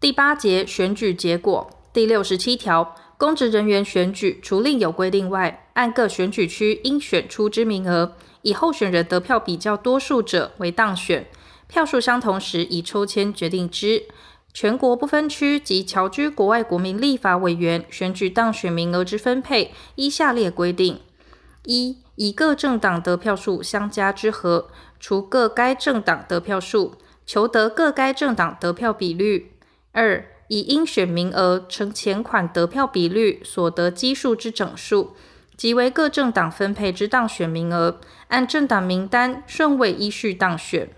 第八节选举结果第六十七条，公职人员选举，除另有规定外，按各选举区应选出之名额，以候选人得票比较多数者为当选。票数相同时，以抽签决定之。全国不分区及侨居国外国民立法委员选举当选名额之分配，依下列规定：一、以各政党得票数相加之和，除各该政党得票数，求得各该政党得票比率。二以应选名额乘前款得票比率所得基数之整数，即为各政党分配之当选名额，按政党名单顺位依序当选。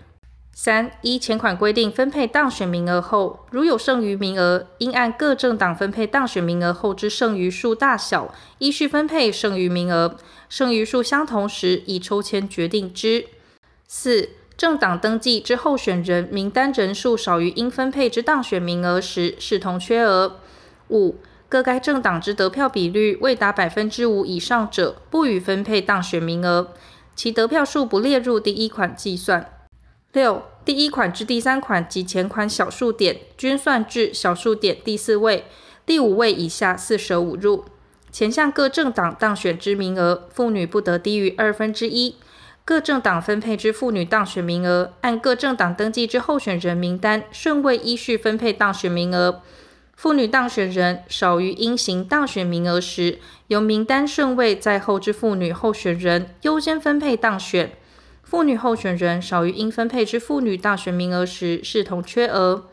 三依前款规定分配当选名额后，如有剩余名额，应按各政党分配当选名额后之剩余数大小依序分配剩余名额，剩余数相同时，以抽签决定之。四政党登记之候选人名单人数少于应分配之当选名额时，视同缺额。五、各该政党之得票比率未达百分之五以上者，不予分配当选名额，其得票数不列入第一款计算。六、第一款之第三款及前款小数点，均算至小数点第四位，第五位以下四舍五入。前项各政党当选之名额，妇女不得低于二分之一。各政党分配之妇女当选名额，按各政党登记之候选人名单顺位依序分配当选名额。妇女当选人少于应行当选名额时，由名单顺位在后之妇女候选人优先分配当选。妇女候选人少于应分配之妇女当选名额时，视同缺额。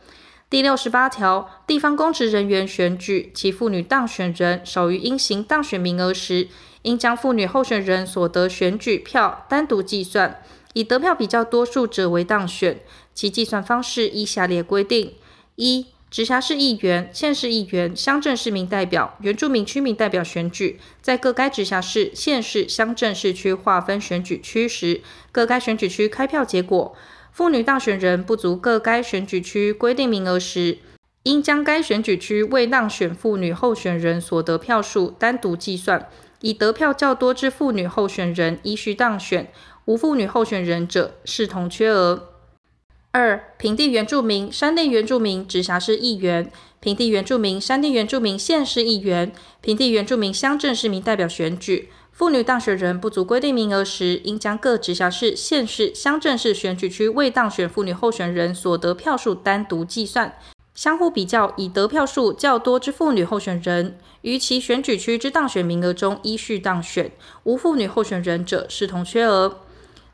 第六十八条，地方公职人员选举，其妇女当选人少于应行当选名额时，应将妇女候选人所得选举票单独计算，以得票比较多数者为当选。其计算方式依下列规定：一、直辖市议员、县市议员、乡镇市民代表、原住民区民代表选举，在各该直辖市、县市、乡镇市区划分选举区时，各该选举区开票结果，妇女当选人不足各该选举区规定名额时，应将该选举区未当选妇女候选人所得票数单独计算。以得票较多之妇女候选人依序当选，无妇女候选人者视同缺额。二、平地原住民、山地原住民直辖市议员、平地原住民、山地原住民县市议员、平地原住民乡镇市民代表选举，妇女当选人不足规定名额时，应将各直辖市、县市、乡镇市选举区未当选妇女候选人所得票数单独计算，相互比较，以得票数较多之妇女候选人。於其選舉區之當選名額中依序當選，無婦女候選人者視同缺額。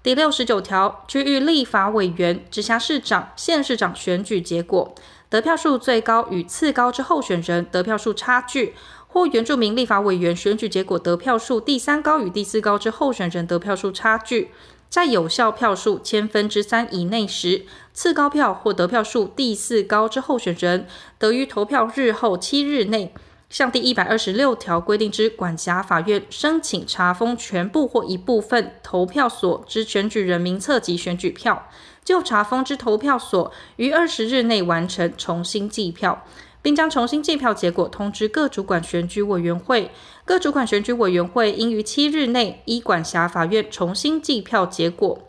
第六十九條區域立法委員、直辖市長、縣市長選舉結果得票數最高與次高之候選人得票數差距，或原住民立法委員選舉結果得票數第三高與第四高之候選人得票數差距，在有效票數千分之三以內時，次高票或得票數第四高之候選人得於投票日後七日內。向第一百二十六条规定之管辖法院申请查封全部或一部分投票所之选举人民册及选举票，就查封之投票所于二十日内完成重新计票，并将重新计票结果通知各主管选举委员会。各主管选举委员会应于七日内依管辖法院重新计票结果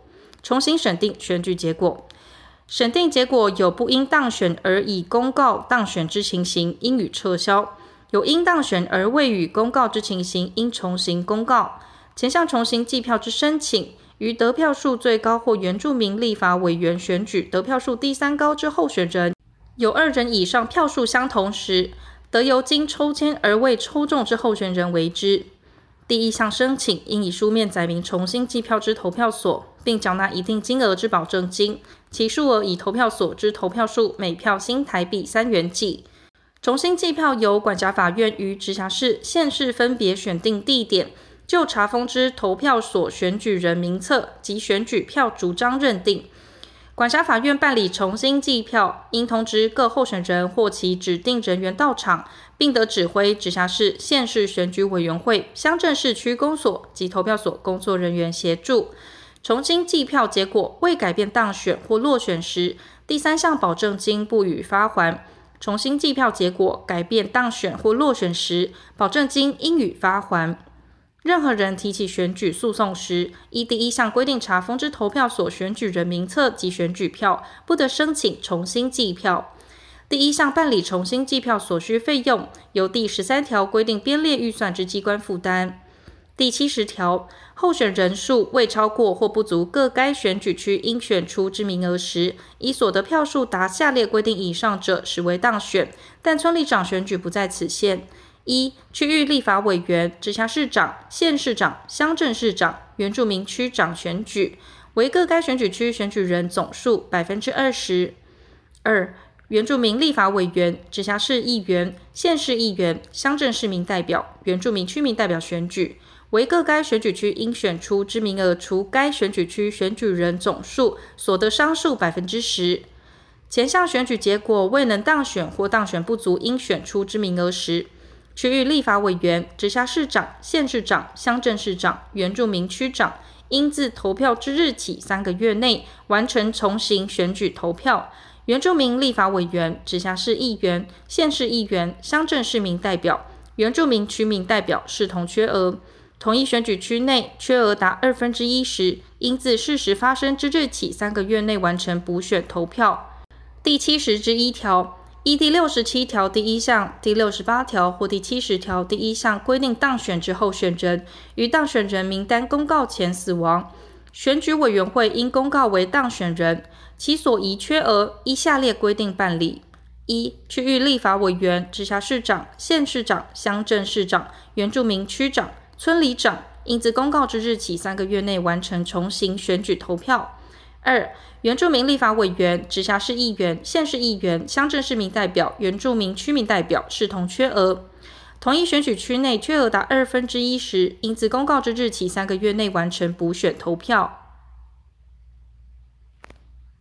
重新审定选举结果。审定结果有不应当选而已公告当选之情形，应予撤销。有应当选而未予公告之情形，应重新公告。前项重新计票之申请，于得票数最高或原住民立法委员选举得票数第三高之候选人，有二人以上票数相同时，得由经抽签而未抽中之候选人为之。第一项申请应以书面载明重新计票之投票所，并缴纳一定金额之保证金，其数额以投票所之投票数每票新台币三元计。重新计票由管辖法院与直辖市、县市分别选定地点，就查封之投票所选举人名册及选举票主张认定。管辖法院办理重新计票，应通知各候选人或其指定人员到场，并得指挥直辖市、县市选举委员会、乡镇市区公所及投票所工作人员协助。重新计票结果未改变当选或落选时，第三项保证金不予发还。重新计票结果改变当选或落选时，保证金应予发还。任何人提起选举诉讼时，依第一项规定查封之投票所选举人名册及选举票，不得申请重新计票。第一项办理重新计票所需费用，由第十三条规定编列预算之机关负担。第七十条，候选人数未超过或不足各该选举区应选出之名额时，以所得票数达下列规定以上者，实为当选。但村里长选举不在此限。一、区域立法委员、直辖市长、县市长、乡镇市长、原住民区长选举，为各该选举区选举人总数百分之二十二；原住民立法委员、直辖市议员、县市议员、乡镇市民代表、原住民区民代表选举。为各该选举区应选出知名额，除该选举区选举人总数所得商数百分之十。前项选举结果未能当选或当选不足应选出知名额时，区域立法委员、直辖市长、县市长、乡镇市长、原住民区长，应自投票之日起三个月内完成重新选举投票。原住民立法委员、直辖市议员、县市议员、乡镇市民代表、原住民区民代表视同缺额。同一选举区内缺额达二分之一时，应自事实发生之日起三个月内完成补选投票。第七十之一条：依第六十七条第一项、第六十八条或第七十条第一项规定当选之候选人，于当选人名单公告前死亡，选举委员会应公告为当选人，其所遗缺额依下列规定办理：一、区域立法委员、直辖市市长、县市长、乡镇市长、原住民区长。村里长应自公告之日起三个月内完成重新选举投票。二、原住民立法委员、直辖市议员、县市议员、乡镇市民代表、原住民区民代表视同缺额。同一选举区内缺额达二分之一时，应自公告之日起三个月内完成补选投票。